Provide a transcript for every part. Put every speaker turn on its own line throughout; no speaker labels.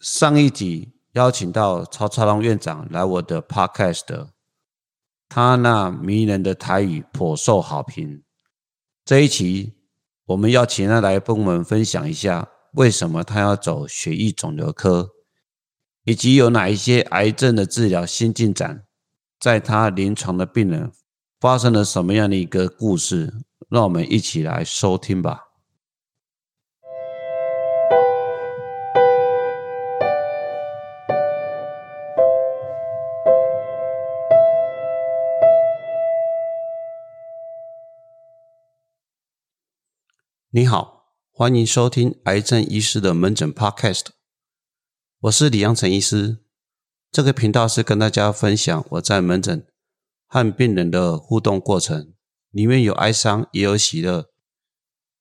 上一集邀请到曹操龙院长来我的 podcast，他那迷人的台语颇受好评。这一期我们要请他来跟我们分享一下，为什么他要走血液肿瘤科，以及有哪一些癌症的治疗新进展，在他临床的病人发生了什么样的一个故事？让我们一起来收听吧。你好，欢迎收听癌症医师的门诊 Podcast。我是李阳成医师。这个频道是跟大家分享我在门诊和病人的互动过程，里面有哀伤，也有喜乐，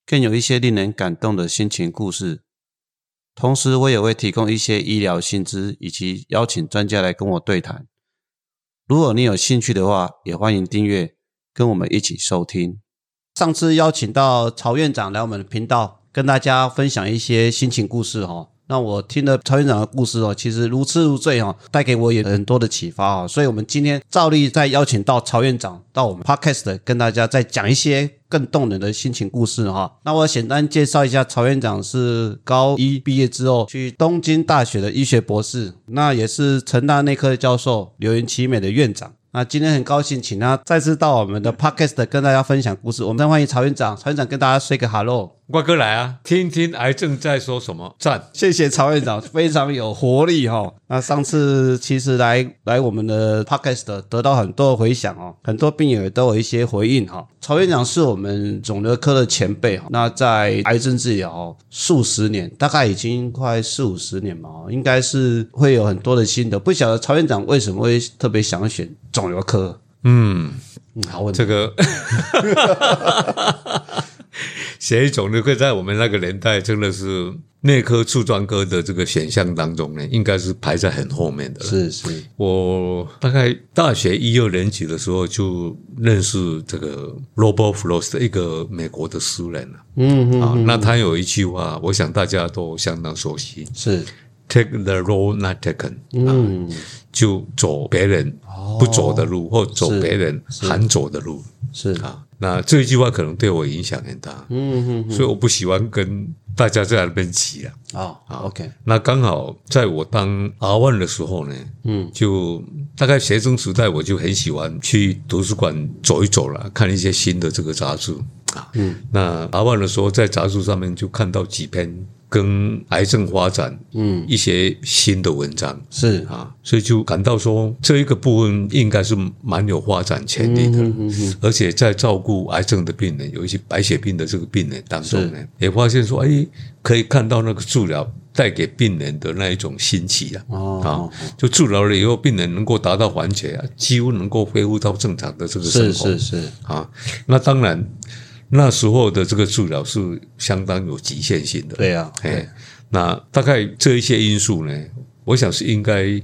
更有一些令人感动的心情故事。同时，我也会提供一些医疗薪资，以及邀请专家来跟我对谈。如果你有兴趣的话，也欢迎订阅，跟我们一起收听。上次邀请到曹院长来我们的频道，跟大家分享一些心情故事哈。那我听了曹院长的故事哦，其实如痴如醉哈，带给我也很多的启发啊。所以，我们今天照例再邀请到曹院长到我们 Podcast，跟大家再讲一些更动人的心情故事哈。那我简单介绍一下，曹院长是高一毕业之后去东京大学的医学博士，那也是成大内科教授，柳原奇美的院长。那今天很高兴，请他再次到我们的 podcast 跟大家分享故事。我们再欢迎曹院长，曹院长跟大家说个 hello。
瓜哥来啊，听听癌症在说什么。赞，
谢谢曹院长，非常有活力哈。那上次其实来来我们的 podcast 得到很多的回响哦，很多病友也都有一些回应哈。曹院长是我们肿瘤科的前辈哈，那在癌症治疗数十年，大概已经快四五十年嘛，应该是会有很多的心得。不晓得曹院长为什么会特别想选肿瘤科？嗯，好问
这个。血液肿瘤科在我们那个年代真的是内科、处专科的这个选项当中呢，应该是排在很后面的。
是是，
我大概大学一二年级的时候就认识这个 Robert Frost 一个美国的诗人了。嗯嗯啊，那他有一句话，我想大家都相当熟悉，
是
Take the road not taken。嗯，就走别人不走的路，或走别人喊走的路。
是啊。
那这一句话可能对我影响很大，嗯嗯，所以我不喜欢跟大家在那边挤了
啊。OK，
那刚好在我当阿万的时候呢，嗯，就大概学生时代我就很喜欢去图书馆走一走了，看一些新的这个杂志啊。嗯，那阿万的时候在杂志上面就看到几篇。跟癌症发展，嗯，一些新的文章
是。
啊，所以就感到说这一个部分应该是蛮有发展潜力的，而且在照顾癌症的病人，有一些白血病的这个病人当中呢，也发现说，哎，可以看到那个治疗带给病人的那一种新奇啊，啊，就治疗了以后，病人能够达到缓解啊，几乎能够恢复到正常的这个生
活，是是是。
啊，那当然。那时候的这个治疗是相当有局限性的，
对啊，
哎，那大概这一些因素呢，我想是应该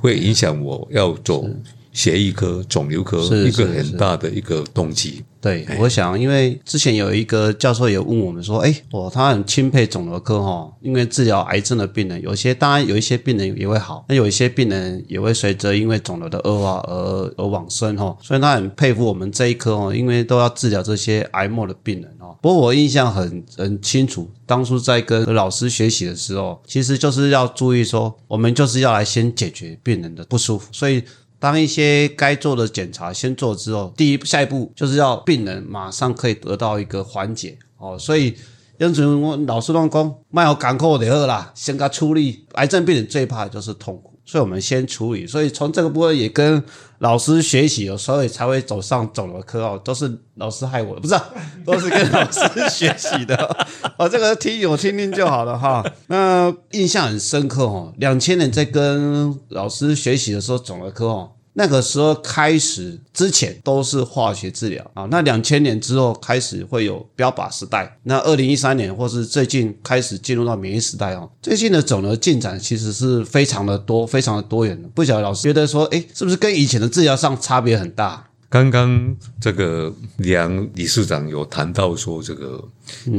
会影响我要走血液科、肿瘤科一个很大的一个动机。
对，我想，因为之前有一个教授也问我们说，哎，我，他很钦佩肿瘤科哈，因为治疗癌症的病人，有些当然有一些病人也会好，那有一些病人也会随着因为肿瘤的恶化而而往生哈，所以他很佩服我们这一科哦，因为都要治疗这些癌末的病人哦。不过我印象很很清楚，当初在跟老师学习的时候，其实就是要注意说，我们就是要来先解决病人的不舒服，所以。当一些该做的检查先做之后，第一下一步就是要病人马上可以得到一个缓解哦。所以因此我老师乱讲，卖好港口的好啦，先给他处理。癌症病人最怕的就是痛苦，所以我们先处理。所以从这个部分也跟老师学习，所以才会走上肿瘤科哦。都是老师害我的，不是，都是跟老师学习的。哦，这个听我听听就好了哈。那印象很深刻哦，两千年在跟老师学习的时候，肿瘤科哦。那个时候开始之前都是化学治疗啊，那两千年之后开始会有标靶时代，那二零一三年或是最近开始进入到免疫时代哦。最近的肿瘤进展其实是非常的多，非常的多元的。不晓得老师觉得说，哎，是不是跟以前的治疗上差别很大？
刚刚这个梁理事长有谈到说，这个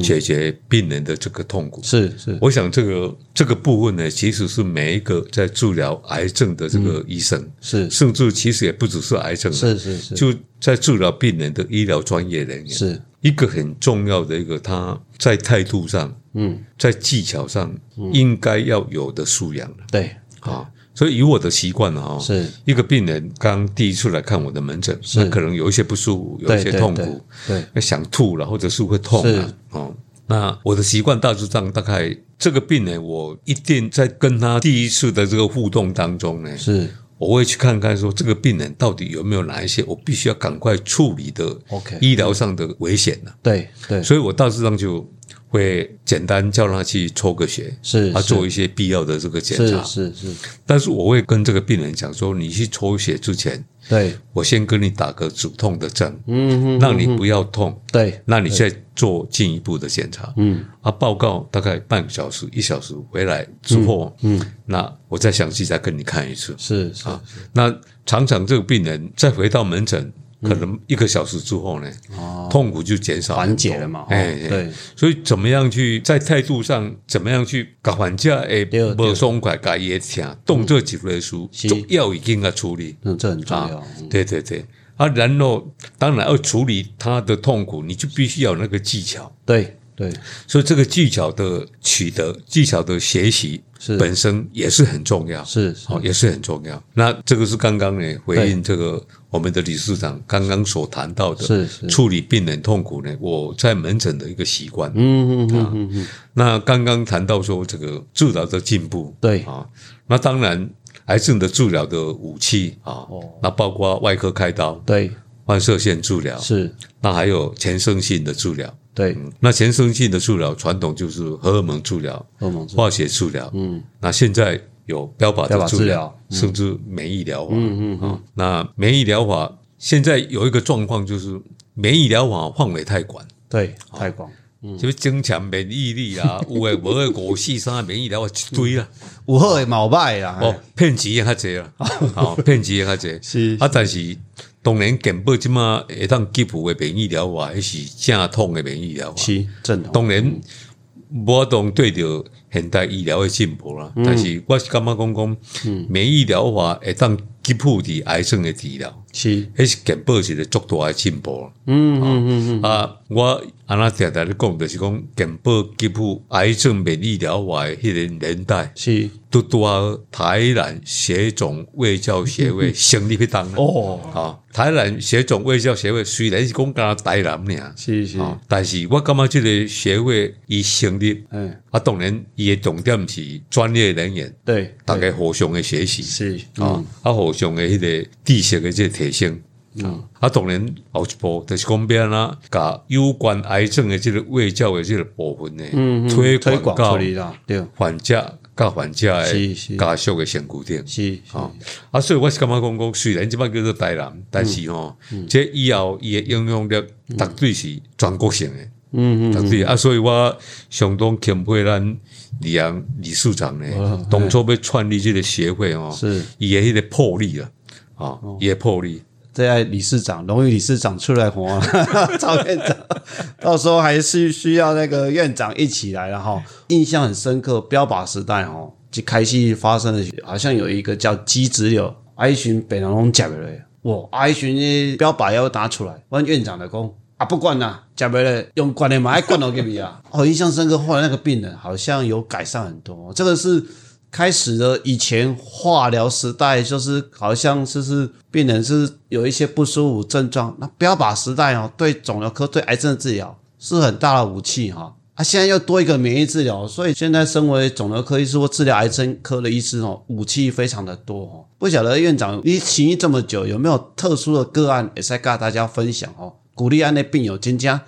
解决病人的这个痛苦，
是是，
我想这个这个部分呢，其实是每一个在治疗癌症的这个医生，
是。
甚至其实也不只是癌症，
是是是，
就在治疗病人的医疗专业人员，
是。
一个很重要的一个他在态度上，
嗯，
在技巧上应该要有的素养了。
对，
啊。所以以我的习惯呢，哈，
是。
一个病人刚第一次来看我的门诊，那可能有一些不舒服，有一些痛苦，
对。
那想吐了，或者是会痛
了
啊，哦。那我的习惯大致上，大概这个病人，我一定在跟他第一次的这个互动当中呢，
是。
我会去看看说这个病人到底有没有哪一些我必须要赶快处理的
OK
医疗上的危险呢、
对对。
所以我大致上就会简单叫他去抽个血，
是他
做一些必要的这个检查。
是是是，
但是我会跟这个病人讲说，你去抽血之前，
对，
我先跟你打个止痛的针，
嗯哼，
让你不要痛，
对，
那你再做进一步的检查。
嗯。
啊，报告大概半个小时、一小时回来之后，
嗯，
那我再详细再跟你看一次。
是是。
那常常这个病人再回到门诊，可能一个小时之后呢，痛苦就减少
缓解了嘛，哦
哎，哎
对，
所以怎么样去在态度上，怎么样去搞缓解？诶，
对
不松快，该也听，动这几类书，
是
就要已经要处理。
嗯，这很重要
啊，对对对。啊，然后当然要处理他的痛苦，你就必须要有那个技巧。
对对。
所以这个技巧的取得、技巧的学习
是。
本身也是很重要。
是是。
哦，也是很重要。那这个是刚刚呢回应这个我们的理事长刚刚所谈到的，
是是。
处理病人痛苦呢，我在门诊的一个习惯。
嗯嗯嗯嗯嗯，
那刚刚谈到说这个治疗的进步，
对。
啊，那当然癌症的治疗的武器啊，
哦。
那包括外科开刀、
对
放射线治疗，
是，
那还有全身性的治疗。
对，
那全身性的治疗传统就是荷尔蒙治疗、
荷尔蒙治
化学治疗，
嗯，
那现在有标靶的治疗。甚至免疫疗法。
嗯嗯嗯。
啊，那免疫疗法现在有一个状况，就是免疫疗法范围太广，
对，太广，
就是增强免疫力啊，有诶无诶五四三免疫疗法一堆啦，
有好的毛歹啦，
哦，骗钱也较济啦，哦，骗钱也较济，
是。
啊，但是当然健保即马会当吉普诶免疫疗法，迄是正统诶免疫疗法。
是正统，
当然，无当对着现代医疗的进步啦，但是我是感觉讲讲，免疫疗法会当吉普伫癌症的治疗，
是，
迄是健保一个足大的进步。
嗯嗯嗯嗯，
啊，我安那常常咧讲，就是讲健保几乎癌症免疫疗法的迄个年代，
是，
都拄啊台南血肿卫教协会 成立迄当啦。
哦，
啊，台南血肿卫教协会虽然是讲敢台南尔，
是是，
啊，但是我感觉这个协会伊成立，
嗯，
啊，当然伊的重点是专业人员，
对，
大家互相的学习，
是，
啊
嗯，
啊，互相的迄个知识的这个提升。啊，啊，当然后一步就是讲要安怎甲有关癌症的这个卫教的这个部分呢，
嗯嗯，
推
推广
广到
出去啦，对，
患者甲患者
是
的
是
家属的身躯顶。
是，是，
啊，啊，所以我是感觉讲讲，虽然即摆叫做台南，但是吼，这以后伊的影响力绝对是全国性的，
嗯嗯，
绝对。啊，所以我相当钦佩咱李阳理事长呢，当初要创立这个协会哦，
是，
伊的迄个魄力啊，啊，伊的魄力，
这爱理事长、荣誉理事长出来活，赵院长，到时候还是需要那个院长一起来了哈。印象很深刻，标靶时代哦，就开始发生的，好像有一个叫鸡子柳，哀寻北南龙讲的嘞，哇，哀寻的标靶要拿出来，问院长的讲啊，不管啦，假没了，用管的嘛，爱管到给你啊。哦，印象深刻，后来那个病人好像有改善很多，这个是。开始了以前化疗时代，就是好像就是病人是有一些不舒服症状，那标靶时代哦，对肿瘤科对癌症的治疗是很大的武器哈。啊，现在又多一个免疫治疗，所以现在身为肿瘤科医师或治疗癌症科的医师哦，武器非常的多哦。不晓得院长你行医这么久，有没有特殊的个案也在跟大家分享哦？鼓励案内病友增加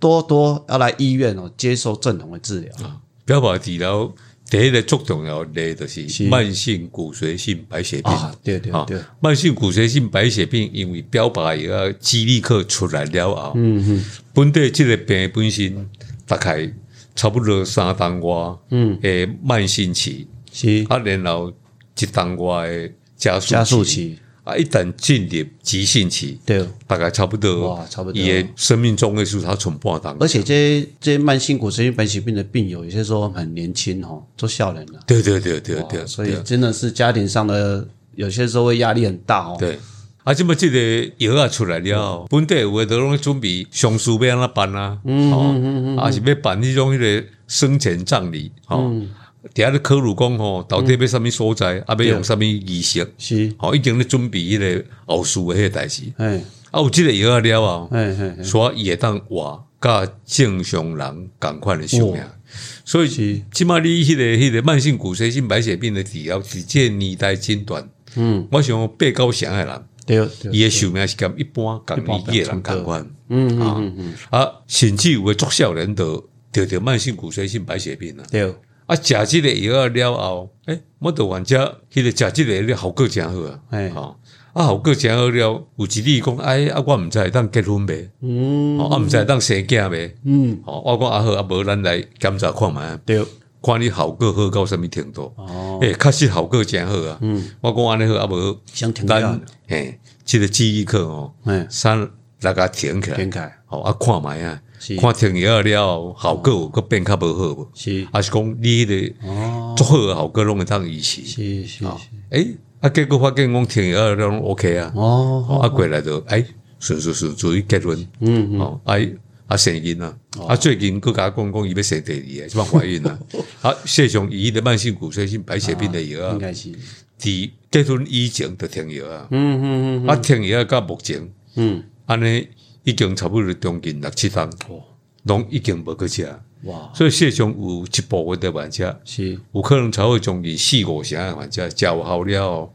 多多要来医院哦，接受正统的治疗啊。
标靶治疗第一个最重要的就是
是。
慢性骨髓性白血病。
啊，对对
啊
对，，
慢性骨髓性白血病，因为标靶也要肌力克出来了后，
嗯嗯。
本地这个病本身大概差不多三单外，
嗯，
诶，慢性期，
是。
啊，然后一单外的加速
加速期，
啊，啊，一旦进入急性期，
对，
大概差不多，
哇差不多
也生命中位数它存半档，
而且这些这些慢性骨髓性白血病的病友，有些时候很年轻哦，做笑人了，
对对对对对，
所以真的是家庭上的有些时候会压力很大哦。
对。啊，这么这个药啊出来了，本地有诶都拢准备上书要安怎办啊？嗯嗯嗯，啊是要办迄种迄个生前葬礼，吼。底下咧考虑讲吼，到底要啥物所在，啊要用啥物仪式，
是，
吼已经咧准备迄个后事诶迄个代志。
哎，
啊有即个药啊了啊，
哎哎，
所以也当活甲正常人共款诶寿命。所以
是
即码你迄个迄个慢性骨髓性白血病的治疗，直接年代诊断。
嗯，
我想八九成诶人。
对对，
伊诶寿命是甲一般共年纪诶人共款。
嗯嗯嗯嗯，
啊，甚至有诶足少年得得着慢性骨髓性白血病啊。
对，
啊，食即个药了后，诶，我著患者迄个食即个了效果诚好啊。
哎
吼，啊，效果诚好了，有一例讲，哎，啊，我毋知会当结婚未？
嗯
哦，啊，毋知会当生囝未？
嗯，
吼，我讲啊好，啊无咱来检查看觅，
对，
看你效果好到什物程度。
哦，
诶，确实效果诚好啊。
嗯，
我讲安尼好，啊无
想停掉
咱，嘿，即个记忆课哦，
哎，
三来甲停起来
天，凯
吼啊看觅啊，
是
看停药了后，效果有佫变较无好无？
是。
啊是讲你迄个
哦，
足好诶效果拢会当预期。
是是是，
诶，啊结果发现讲停药了拢 OK 啊，
哦，
哦啊过来就诶顺顺顺顺结论，
嗯嗯，
哦啊啊生囡啊，啊最近佫甲我讲讲伊要生第二个，即摆怀孕啦，啊谢上伊的慢性骨髓性白血病的药啊，
应该是，
伫结婚以前就停药啊，
嗯嗯嗯。
啊停药到目前。
嗯，
安尼已经差不多将近六七档，拢已经无去食，
哇，
所以世上有一部分的患者，
是，
有可能才会将近四五成的患者食有效了，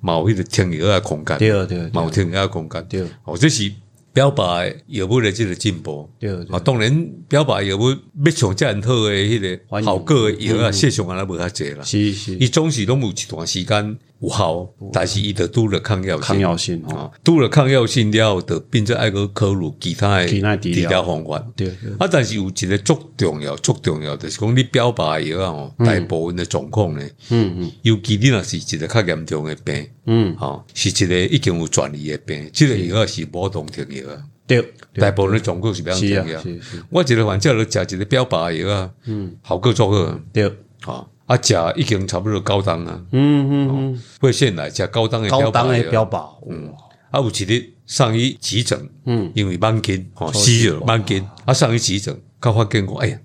嘛有迄个停药的空间，
对对
嘛有停药的空间，
对。
哦，这是表白药物的这个进步。
对
啊，当然表白药物要像遮样好的迄个效果的药啊，世上安尼无遐济啦。
是是。
伊总是拢有一段时间有效，但是伊就拄着抗药性。
抗药性哦，
啊，拄着抗药性了后，就变做爱个考虑其他的
其他的治疗
方法。
对对，
啊，但是有一个足重要、足重要，就是讲你表白的药啊，吼，大部分的状况呢，
嗯嗯。
尤其你若是一个较严重的病，
嗯，
吼，是一个已经有转移的病，即个药是无动停药啊，
对，
大部分的状况是不要
是啊
停药。
是是，
我一个患者就食一个表白的药啊，嗯，效果足好，
对，
吼，啊，食已经差不多高档啊，
嗯嗯嗯，
会先来食高档的
高档的
药
标靶，
嗯，啊，有一日上医急诊，
嗯，
因为慢筋，吼，死了慢筋，啊，上医急诊，甲发现我，哎呀，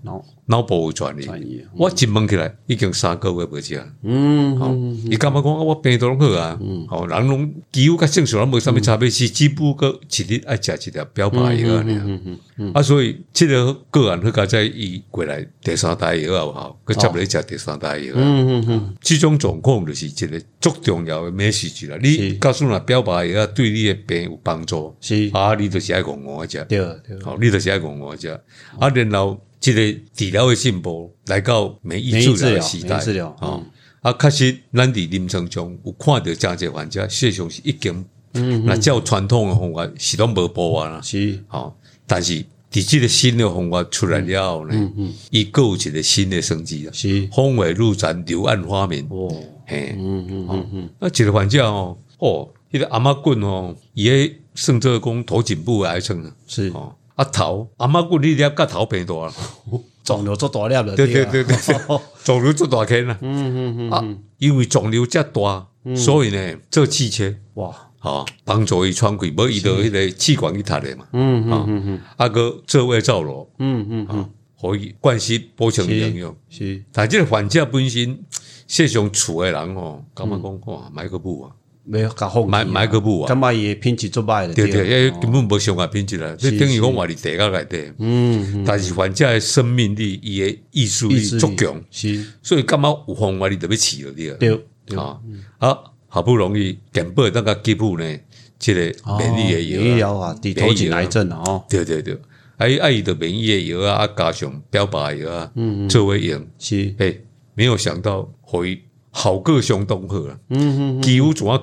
脑部有转移，我一问起来，已经三个月无食，
嗯
吼
嗯，
伊感觉讲啊，我病都拢好啊，好，人拢几乎甲正常人无啥物差别，是只不过一日爱食一条标靶药尔，
嗯嗯嗯，
啊，所以即个个案，佢加在伊过来第三代药有效，佢接嚟食第三代药啊。
嗯嗯嗯，
这种状况就是一个足重要的 message 啦。你告诉人表白药对你的病有帮助，
是，
啊，你就是爱讲我食，
对对，
好，你就是爱讲我食。啊，然后这个治疗的进步来到免疫治疗的时代
治疗，
啊，啊，确实咱伫临床中有看到真侪患者，实际上是已经，
嗯
那照传统的方法是拢无补完啦。
是，
哦，但是伫即个新的方法出来了后呢，伊各有一个新的生机啊，
是，
峰回路转，柳暗花明。
哦，
嘿，
嗯嗯嗯嗯，
那一个患者哦，哦，迄个阿嬷棍哦，伊个算做讲头颈部的癌症啊，
是，
哦，啊头阿妈骨你了甲头变大了，
肿瘤做大粒了，
对对
啊。
对对，肿瘤做大坑啦，
嗯嗯嗯，
啊，因为肿瘤遮大，所以呢做汽车，
哇，
哦，帮助伊喘气，无伊到迄个气管去塌的嘛，
嗯嗯嗯嗯。
啊个做胃造瘘，
嗯嗯嗯，
可以灌吸补充营养。
是，
但即个患者本身，世上厝诶人吼，感觉讲哇，买个补啊，
没有甲放
买买个布啊，
干嘛也品质做歹了，
对对，因为根本无伤害品质啦，你等于讲话伫地下内底。
嗯，
但是患者诶生命力、伊诶意志力足强，
是，
所以感觉有方法你特别饲了你啊。
对对，
啊，好不容易健保当个给付呢，即个免疫诶
免疫
药
疗法，伫头颈癌症啊，
对对对，啊伊啊伊的免疫诶药啊，啊加上标靶的药啊，嗯嗯作为用，
是，
诶，没有想到回效果相当好啊，
嗯嗯
几乎怎啊，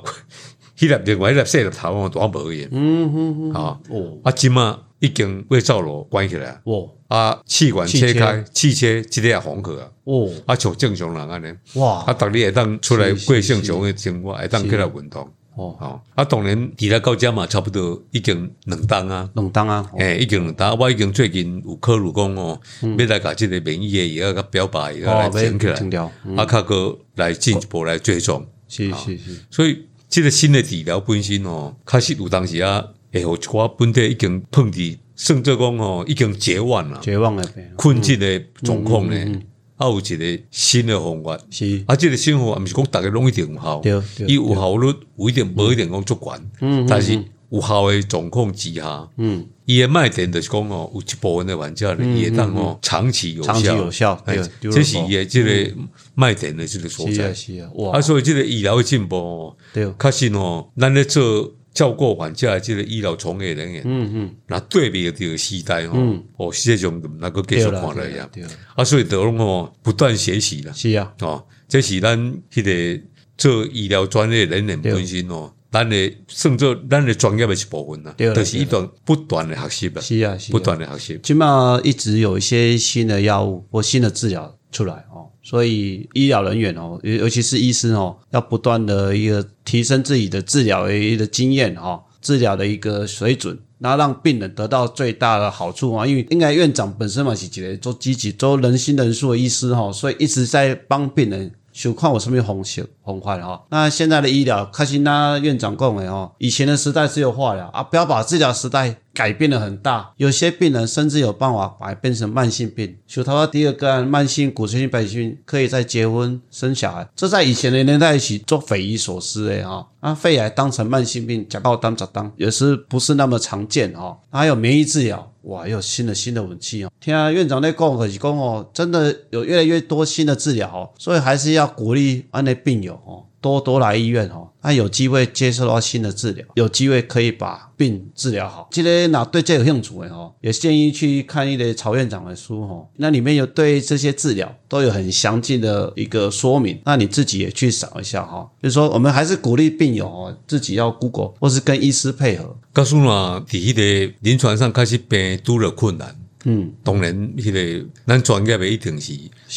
迄粒另外迄粒头哦，都无去
嗯嗯嗯，
啊，
哦，
啊即嘛已经胃造瘘关起来啊。
哇
啊，气管切开，气切。即个也缝合啊，
哦，
啊像正常人安尼，
哇。
啊，逐日会当出来过正常的生活，会当起来运动，
哦，
哦，啊，当然伫咧到遮嘛，差不多已经两档啊。
冷当啊，哦。
诶、已经两档，我已经最近有考虑讲哦，要来甲即个免疫的药甲表白，要来整起来，
清掉，嗯。
啊，较个来进一步来追踪。
是是是，
所以，即个新的治疗本身哦，确实有当时啊，会互一寡本地已经碰伫，甚至讲哦，已经绝望了、
绝望的病，
困境的状况呢，
嗯
啊，有一个新的方法。
是，
啊，即个新方法毋是讲逐个拢一定有效，
对对
伊有效率有一定无一定讲足悬，
嗯
但是有效的状况之下，
嗯，
伊的卖点就是讲哦，有一部分的玩家呢，也当哦长期有效，
长期有效
哎
对对
这是伊的这个卖点的这个所在。
是啊。哇。
啊，，所以这个医疗的进步哦，
对，
确实哦，咱咧做照顾患者的这个医疗从业人员，
嗯嗯，
那对比这个时代哦，哦，世界上就能够继续看落呀。
对，
啊，所以得拢哦，不断学习啦。
是啊，
哦，这是咱迄个做医疗专业人员本身哦，咱的算做咱的专业的一部分啦，
对了
就是一段不断的学习啦，
是啊是啊，
不断的学习。
起码一直有一些新的药物或新的治疗出来哦，所以医疗人员哦，尤尤其是医师哦，要不断的一个提升自己的治疗的一个经验哦，治疗的一个水准。那让病人得到最大的好处啊，因为应该院长本身嘛是一个做积极、做人心人数的医师哈、所以一直在帮病人想看有什么方式方法哈。那现在的医疗，开心那院长讲的哦，以前的时代只有化疗啊，不要把治疗时代改变的很大，有些病人甚至有办法把它变成慢性病。就他说第二个，慢性骨髓性白血病可以在结婚生小孩，这在以前的年代起做匪夷所思的哈。啊，肺癌当成慢性病，假爆当假当也是不是那么常见哈。还有免疫治疗，哇，又有新的新的武器哦。听院长在讲，可是讲哦，真的有越来越多新的治疗哦，所以还是要鼓励安的病友哦，多多来医院哦，那有机会接受到新的治疗，有机会可以把病治疗好。这个哪对这有兴趣的哦，也建议去看一个曹院长的书哦，那里面有对这些治疗都有很详尽的一个说明，那你自己也去扫一下哈。就是说，我们还是鼓励病友哦，自己要 Google 或是跟医师配合。
告诉我，伫迄个临床上开始病拄了困难，
嗯，
当然，迄个咱专业的一定是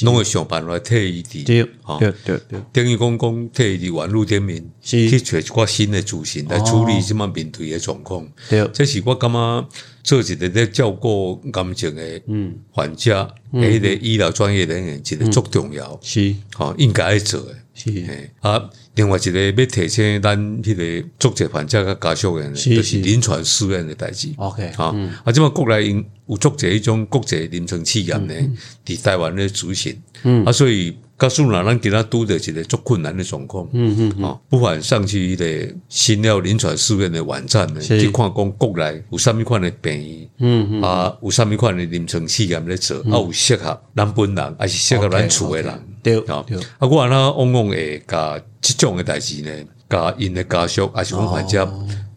拢会想办法替伊伫，
对对对对，
等于讲讲替伊伫网络顶面
是。
去找一寡新的资讯来处理即满面对的状况。
对。
这是我感觉做一个咧照顾感情的
嗯。
患者的迄个医疗专业人员，一个足重要，
是。
吼、应该要做的。
是。
嘿。啊，另外一个要提醒咱迄个作者患者甲家属的呢，
是
就是
是。
临床试验的代志。
OK，
啊，啊，即马国内因有作者迄种国际临床试验呢，伫台湾咧主行，嗯，啊，所以告诉咱咱今仔拄着一个足困难的状况，嗯嗯，啊，不妨上去迄个新药临床试验的网站呢，去看讲国内有啥物款的病医，嗯嗯，啊，有啥物款的临床试验咧做，啊，有适合咱本人，还是适合咱厝的人。
对
啊
对，
啊，我安那往往会甲即种的代志呢，甲因诶家属，还是讲患者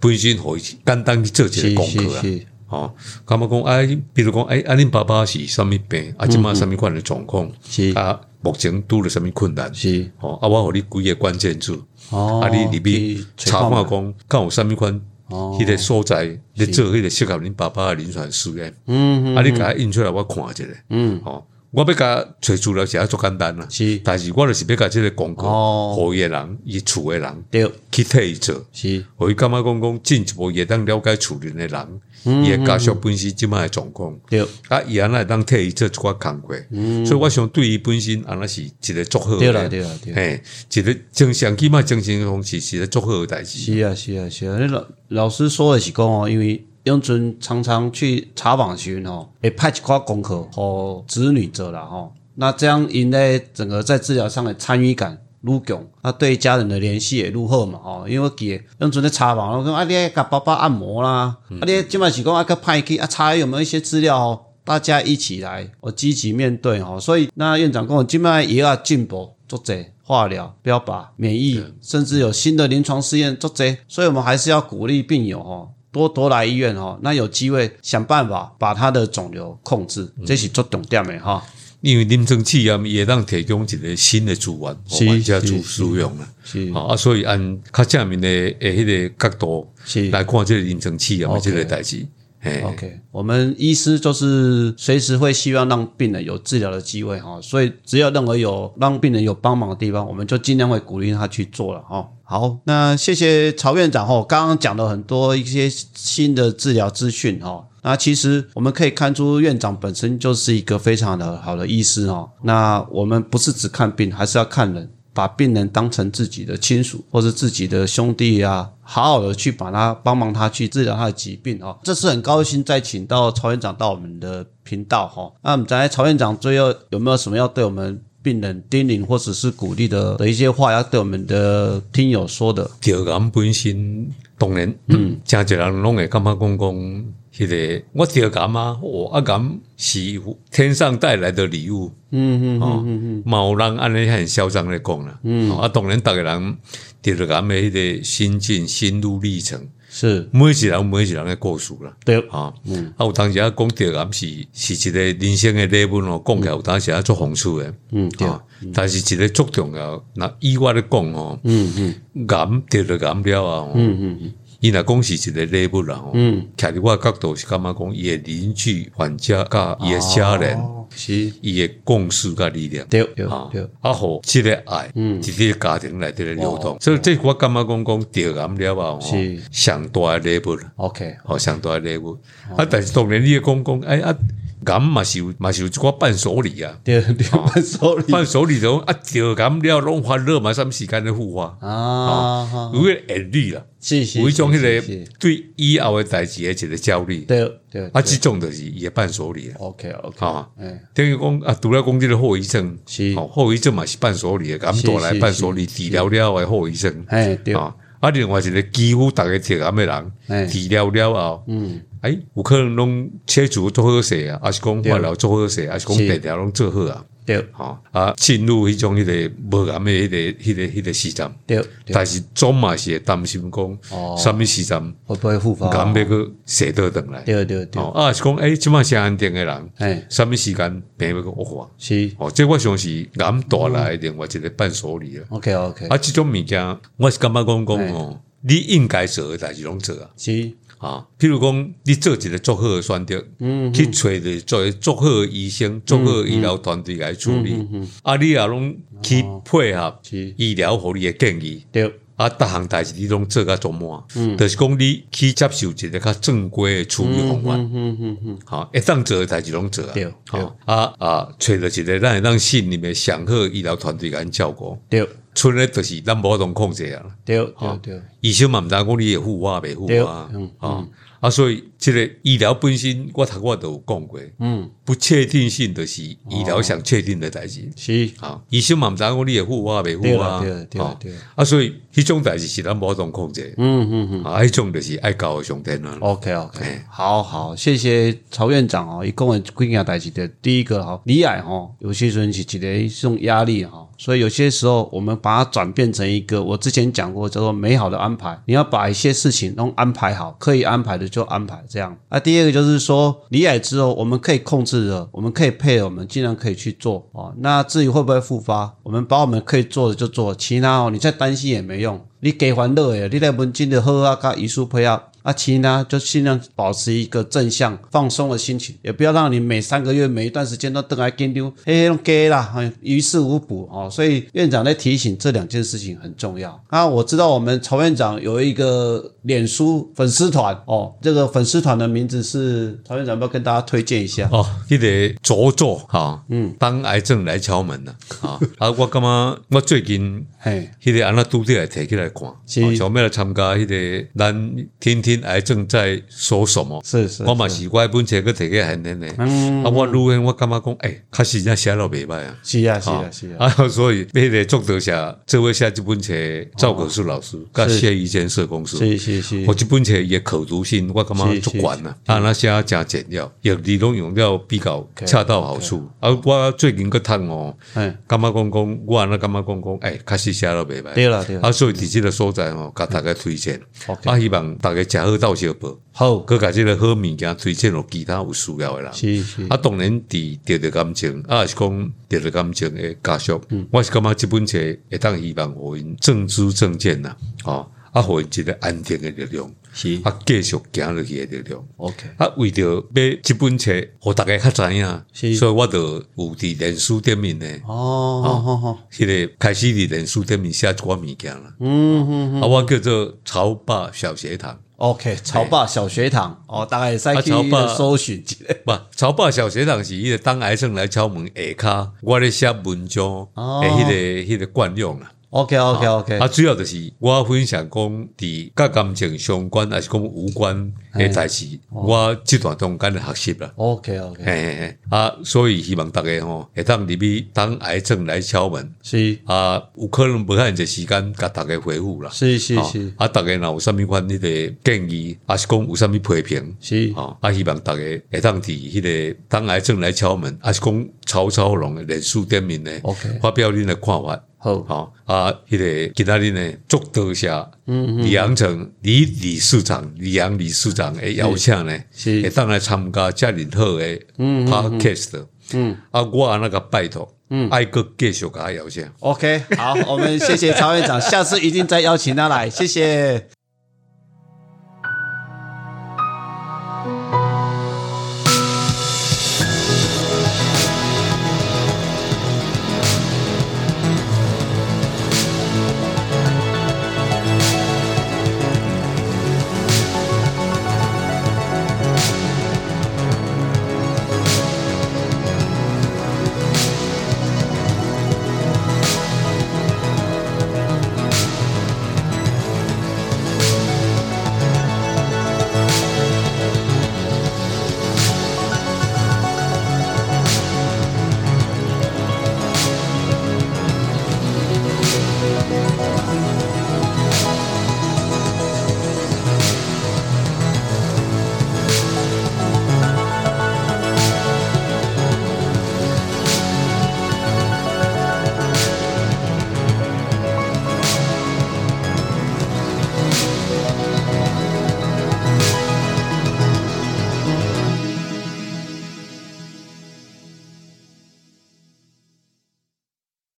本身互伊简单去做一
是
个功课啊。哦，感觉讲哎，比如讲哎，啊，恁爸爸是啥物病，啊，即马啥物款的状况，
是。
啊，目前拄了啥物困难，
是。
哦，啊，我互你几个关键字，
哦，
啊，你入去
去
查看
嘛
讲，看有啥物款，
哦。
迄个所在你做迄个适合恁爸爸的临床试验，
嗯
啊，你甲它印出来，我看一下，
嗯，
哦，我要甲找资料是啊，足简单啦，
是。
但是我就是要甲即个广告，
哦。
互伊诶人，伊厝诶人
对。
去替伊做。
是。
互伊感觉讲讲进一步也当了解厝人诶人，
嗯
伊诶家属本身即摆诶状况，
对。
啊，伊安那会当替伊做一寡工课，所以我想对伊本身安那是一个足好诶，
嗯对啦对啦对啦。
嘿，一个正常起码精神方式是一个足好诶代志，
是啊是啊是啊，你老老师说诶是讲哦，因为永尊常常去查访群哦，会派一寡功课和子女做啦吼，那这样因咧整个在治疗上的参与感。愈强，啊，对家人的联系也愈好嘛，吼，因为我记得，永尊咧查访，我讲啊，你爱甲爸爸按摩啦，啊，你即摆是讲啊，去派去啊，查有没有一些资料哦，大家一起来，我积极面对哈，所以那院长跟我今麦也要进步，做者化疗、标靶、免疫，甚至有新的临床试验做这，所以我们还是要鼓励病友哈。多多来医院哈，那有机会想办法把他的肿瘤控制，这是做重点的哈。
因为临床试验也让提供一个新的资源，
是
互患者
做
使使用啦，
是
啊，所以按较正面的诶迄个角度
是。
来看这个临床试验的
OK
即个代志，
OK，我们医师就是随时会希望让病人有治疗的机会哈，所以只要任何有让病人有帮忙的地方，我们就尽量会鼓励他去做了哈。好，那谢谢曹院长哈，刚刚讲了很多一些新的治疗资讯哈。那其实我们可以看出，院长本身就是一个非常的好的医师哈。那我们不是只看病，还是要看人。把病人当成自己的亲属或是自己的兄弟啊，好好的去把他帮忙他去治疗他的疾病哦。这次很高兴再请到曹院长到我们的频道哈。那我们在曹院长最后有没有什么要对我们病人叮咛或者是鼓励的的一些话，要对我们的听友说的？
调癌本身当然，嗯，真侪人拢会感觉讲讲，迄个我调感啊，我啊感是天上带来的礼物。嗯嗯嗯嗯嗯，冇人安尼很嚣张的讲啦。嗯，啊，当然，逐个人调了癌的迄个心境、心路历程，
是
每一人每一人的故事啦。
对，
啊，嗯，啊，有当时啊讲着癌是是一个人生的礼物哦，讲起来有当时啊做讽刺的。嗯，对，但是一个足重要，那意外的讲哦，嗯嗯，癌得了癌了啊，嗯嗯嗯。伊若讲是一个礼物啦，吼，徛伫我角度是感觉讲伊诶邻居、患者甲伊诶家人，
是。
伊诶共识甲力量，
对对对，
啊好，即个爱，伫个家庭内底咧流动，所以这我感觉讲讲调癌了啊，是。上大诶礼物啦
，OK，
好上大诶礼物，啊，但是当然你讲讲，哎啊。咁嘛是有嘛是有一寡伴手礼啊，
对对，伴手礼，
伴手礼种啊，就咁了拢欢乐嘛，什么时间的互花啊，有个压力啦，
是是，
有一种迄个对以后的代志的一个焦虑，
对对，
啊，这种就是伊的伴手礼
，OK OK，啊，
等于讲啊，除了讲这个后遗症，是。后遗症嘛是伴手礼，咁带来伴手礼治疗了的后遗症，
哎对。啊，
啊，另外一个几乎大家听咁的人治疗了后，嗯。哎，有可能拢切除做好势啊，还是讲化疗做好势，还是讲治疗拢做好啊？
对，
哈啊，进入迄种迄个无癌的迄个、迄个、迄个时站，
对，
但是总嘛是担心讲，哦，什么时站
会不会复发？
癌要个写得等来，
对对对，
啊，是讲诶，即嘛是安定的人，诶，什么时间病要个恶化？
是，
哦，即我想是癌带来另外一个伴手礼啊。
OK OK，
啊，这种物件，我是感觉讲讲哦，你应该做的代志拢做啊。
是。
啊，譬如讲，你做一个足好的选择，嗯，去找的做足好的医生、足好的医疗团队来处理，啊，你也拢去配合医疗护理的建议，
对，
啊，逐项代志你拢做甲做满，嗯，就是讲你去接受一个较正规的处理方案，嗯嗯嗯嗯，好，一当做的代志拢做啊，
对，
好，啊啊，找着一个咱会当心里面祥和医疗团队甲照顾，
对。
村咧就是咱无通控制啊，
对对对，
医生嘛毋知讲你会护花袂护啊，啊啊，所以即个医疗本身，我头我都有讲过，嗯，不确定性的是医疗想确定的代志，
是。
啊，医生嘛毋知讲你会护花袂护啊，
对对对，
啊，所以迄种代志是咱无种控制，嗯嗯嗯，啊，迄种就是爱教上天啊
，OK OK，好好，谢谢曹院长哦，伊讲的几件代志的，第一个哈，离癌哈，有些时候是一个一种压力哈。所以有些时候，我们把它转变成一个，我之前讲过叫做美好的安排。你要把一些事情都安排好，可以安排的就安排这样。啊第二个就是说，离癌之后，我们可以控制的，我们可以配合，我们尽量可以去做哦。那至于会不会复发，我们把我们可以做的就做，其他哦，你再担心也没用。你给欢乐诶，你来文静的好啊，加医术配合。啊，其他就尽量保持一个正向、放松的心情，也不要让你每三个月、每一段时间都等来跟丢，嘿，用给啦，于事无补哦。所以院长在提醒这两件事情很重要啊。我知道我们曹院长有一个脸书粉丝团哦，这个粉丝团的名字是曹院长，要不要跟大家推荐一下
哦？你得着作哈，嗯，当癌症来敲门了啊！啊，我感觉我最近嘿，迄个安那拄着来提起来看，是想要来参加迄个咱天天。癌症在说什么？
是是，
我嘛是我本册个提个很。嗯，啊，我如果我感觉讲，哎，确实在写了袂歹啊。
是啊，是啊，是啊。
啊，所以那个作者下，这位下这本册赵可树老师，甲谢一间社公司，
是是是。
我这本册也可读性，我感觉足管了。啊，那写加简要，也理论用料比较恰到好处。啊，我最近个探哦，哎，感觉讲讲，我那感觉讲讲，哎，确实写了袂歹。
对了对了。
啊，所以伫这个所在哦，甲大家推荐。啊，希望大家食。好到小报，
好，
佮甲即个好物件推荐落其他有需要的人。
是是，
啊，当然伫得着感情，啊是讲得着感情的家属，嗯我是感觉即本册会当希望互因正知正见呐，哦。啊，互因一个安定的力量，
是
啊，继续行落去的力量。
OK，
啊，为着买即本册，互大家较知影，
是
所以我就有伫脸书顶面呢，
哦，好好好，
迄、个开始伫脸书顶面写一寡物件啦。
嗯嗯
啊，我叫做潮爸小学堂。
，OK，潮爸小学堂，哦，大概在去搜寻。一下，
不，潮爸小学堂是迄个当癌症来敲门下骹，我咧写文章
哦。
诶，迄、个迄、个惯用啦。
OK OK OK，
啊，主要就是我分享讲伫甲感情相关，还是讲无关诶代志，我即段中间的学习啦。
OK OK，
嘿嘿嘿，啊，所以希望大家吼会当入去当癌症来敲门
是。
啊，有可能无遐尼时间甲大家回复啦。
是是是。
啊，大家若有啥物款迄个建议，还是讲有啥物批评，
是，
哦，啊，希望大家会当伫迄个当癌症来敲门，还是讲曹操龙的脸书顶面呢发表恁的看法。
好，
好、啊，迄、个今仔日呢，祝多谢李阳城李理事长、李阳理事长诶邀请呢，
是。
会当来参加遮尔好诶 podcast。嗯，啊，我那个拜托，嗯，爱哥继续给他邀请。
OK，好，我们谢谢曹院长，下次一定再邀请他来，谢谢。